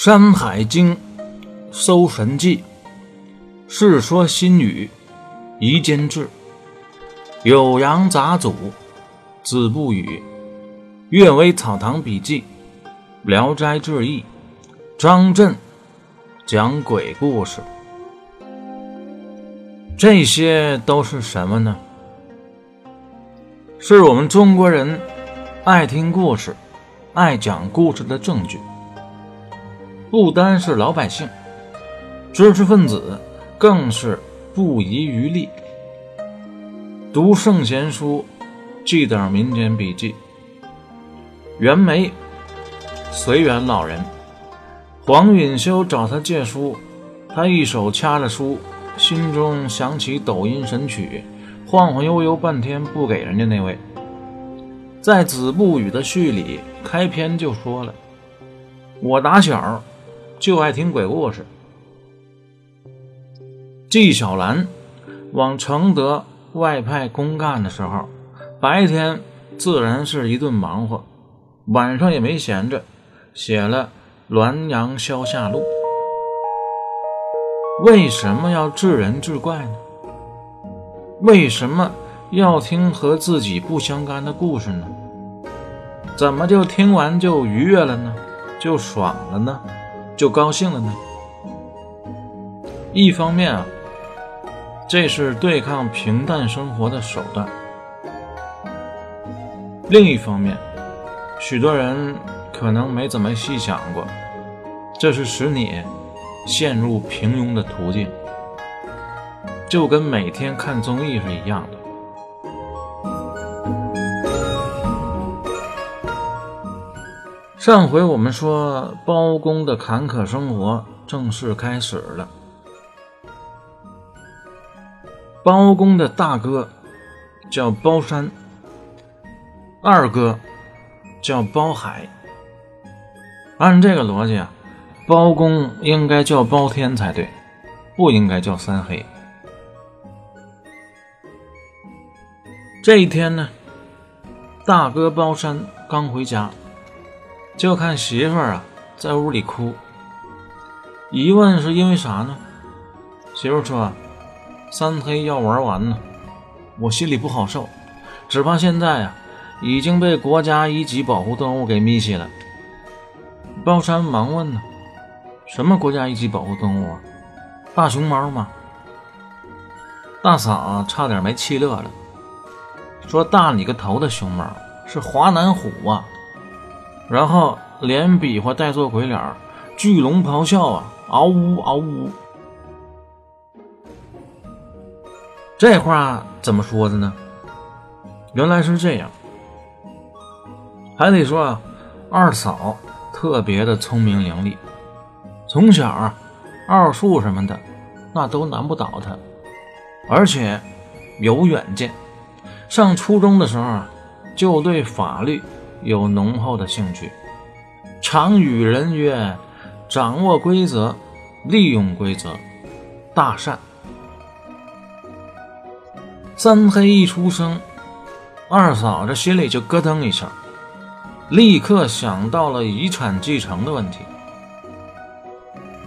《山海经·搜神记》《世说新语》《夷坚志》《酉阳杂俎》《子不语》《阅微草堂笔记》《聊斋志异》张震讲鬼故事，这些都是什么呢？是我们中国人爱听故事、爱讲故事的证据。不单是老百姓，知识分子更是不遗余力读圣贤书，记点民间笔记。袁枚，随园老人，黄允修找他借书，他一手掐着书，心中想起抖音神曲，晃晃悠悠半天不给人家那位。在《子不语》的序里，开篇就说了：“我打小。”就爱听鬼故事。纪晓岚往承德外派公干的时候，白天自然是一顿忙活，晚上也没闲着，写了《滦阳消夏录》。为什么要治人治怪呢？为什么要听和自己不相干的故事呢？怎么就听完就愉悦了呢？就爽了呢？就高兴了呢。一方面啊，这是对抗平淡生活的手段；另一方面，许多人可能没怎么细想过，这是使你陷入平庸的途径，就跟每天看综艺是一样的。上回我们说，包公的坎坷生活正式开始了。包公的大哥叫包山，二哥叫包海。按这个逻辑啊，包公应该叫包天才对，不应该叫三黑。这一天呢，大哥包山刚回家。就看媳妇儿啊，在屋里哭。一问是因为啥呢？媳妇说：“三黑要玩完呢，我心里不好受，只怕现在啊，已经被国家一级保护动物给密起了。”包山忙问呢：“什么国家一级保护动物啊？大熊猫吗？”大嫂差点没气乐了，说：“大你个头的熊猫，是华南虎啊！”然后连比划带做鬼脸巨龙咆哮啊，嗷呜嗷呜。这话怎么说的呢？原来是这样，还得说啊，二嫂特别的聪明伶俐，从小啊，奥数什么的那都难不倒她，而且有远见。上初中的时候啊，就对法律。有浓厚的兴趣，常与人曰：“掌握规则，利用规则，大善。”三黑一出生，二嫂子心里就咯噔一下，立刻想到了遗产继承的问题。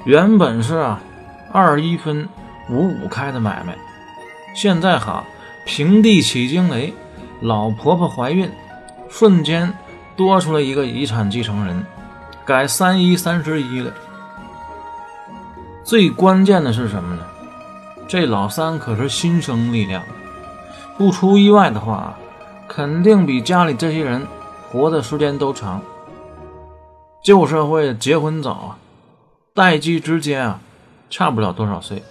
原本是啊，二一分，五五开的买卖，现在哈，平地起惊雷，老婆婆怀孕，瞬间。多出来一个遗产继承人，改三一三十一了。最关键的是什么呢？这老三可是新生力量，不出意外的话，肯定比家里这些人活的时间都长。旧社会结婚早啊，代际之间啊，差不了多少岁。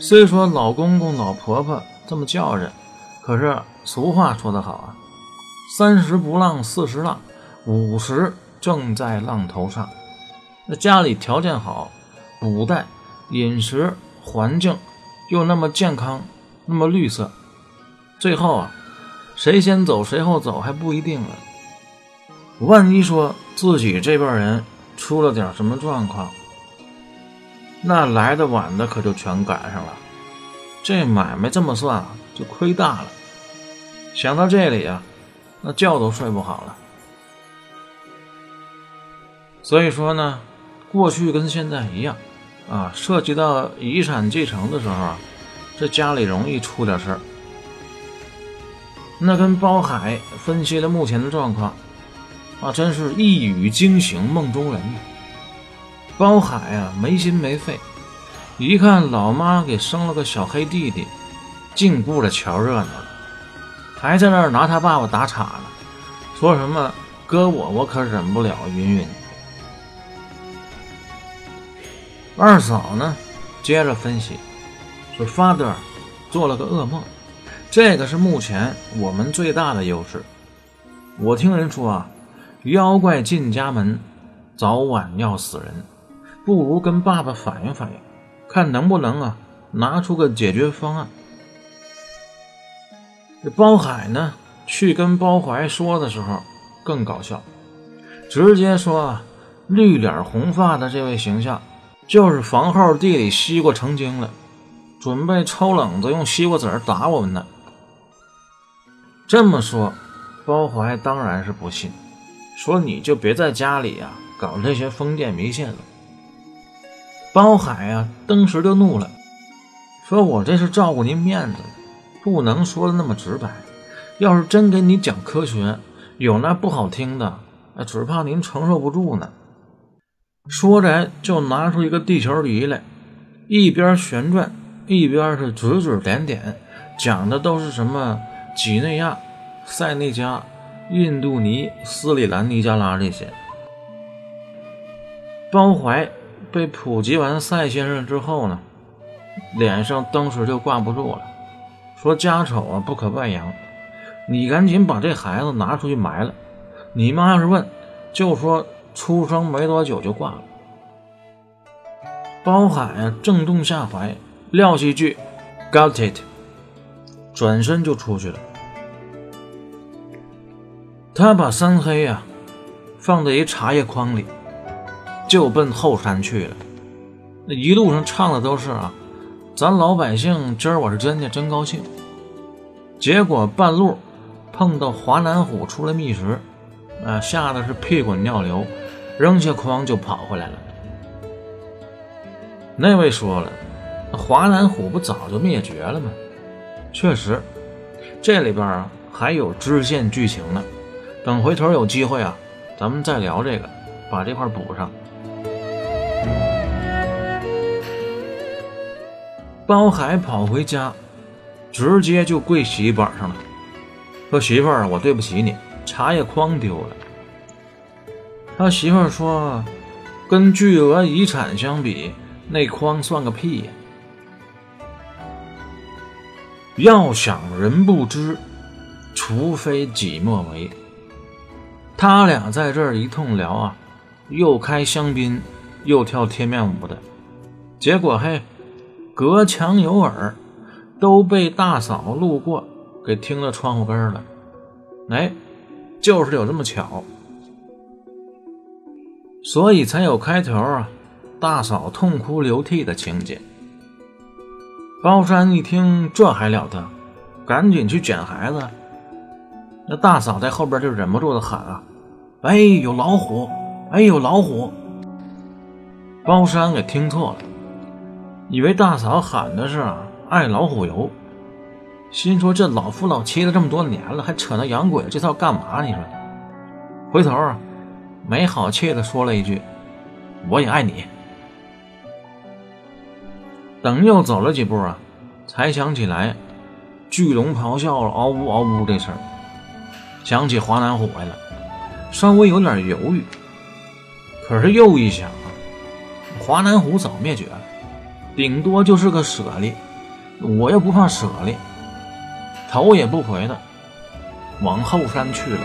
虽说老公公、老婆婆这么叫着，可是俗话说得好啊。三十不浪，四十浪，五十正在浪头上。那家里条件好，古代饮食环境又那么健康，那么绿色，最后啊，谁先走谁后走还不一定呢。万一说自己这辈人出了点什么状况，那来的晚的可就全赶上了。这买卖这么算啊就亏大了。想到这里啊。那觉都睡不好了，所以说呢，过去跟现在一样，啊，涉及到遗产继承的时候啊，这家里容易出点事儿。那跟包海分析了目前的状况，啊，真是一语惊醒梦中人。包海啊，没心没肺，一看老妈给生了个小黑弟弟，净顾着瞧热闹了，还在那儿拿他爸爸打岔呢，说什么搁我我可忍不了，云云。二嫂呢，接着分析说：“Father 做了个噩梦，这个是目前我们最大的优势。我听人说啊，妖怪进家门，早晚要死人，不如跟爸爸反映反映，看能不能啊拿出个解决方案。”这包海呢，去跟包怀说的时候更搞笑，直接说绿脸红发的这位形象。就是房后地里西瓜成精了，准备抽冷子用西瓜籽打我们呢。这么说，包怀当然是不信，说你就别在家里呀搞这些封建迷信了。包海啊，当时就怒了，说我这是照顾您面子，不能说的那么直白。要是真给你讲科学，有那不好听的，只怕您承受不住呢。说着，就拿出一个地球仪来，一边旋转，一边是指指点点，讲的都是什么几内亚、塞内加、印度尼、斯里兰尼加拉这些。包怀被普及完赛先生之后呢，脸上当时就挂不住了，说家丑啊不可外扬，你赶紧把这孩子拿出去埋了。你妈要是问，就说。出生没多久就挂了。包海啊，正中下怀，撂下一句 “Got it”，转身就出去了。他把三黑呀放在一茶叶筐里，就奔后山去了。那一路上唱的都是啊，咱老百姓今儿我是真的真高兴。结果半路碰到华南虎出来觅食，啊，吓得是屁滚尿流。扔下筐就跑回来了。那位说了，华南虎不早就灭绝了吗？确实，这里边啊还有支线剧情呢。等回头有机会啊，咱们再聊这个，把这块补上。包海跑回家，直接就跪洗衣板上了，说：“媳妇儿，我对不起你，茶叶筐丢了。”他媳妇儿说：“跟巨额遗产相比，那筐算个屁呀！要想人不知，除非己莫为。”他俩在这一通聊啊，又开香槟，又跳贴面舞的，结果嘿，隔墙有耳，都被大嫂路过给听到窗户根了。哎，就是有这么巧。所以才有开头啊，大嫂痛哭流涕的情节。包山一听这还了得，赶紧去捡孩子。那大嫂在后边就忍不住的喊啊：“哎，有老虎！哎，有老虎！”包山给听错了，以为大嫂喊的是爱老虎油，心说这老夫老妻的这么多年了，还扯那洋鬼子这套干嘛？你说？回头啊。没好气的说了一句：“我也爱你。”等又走了几步啊，才想起来巨龙咆哮了，嗷呜嗷呜这事儿，想起华南虎来了，稍微有点犹豫。可是又一想，华南虎早灭绝了，顶多就是个舍利，我又不怕舍利，头也不回的往后山去了。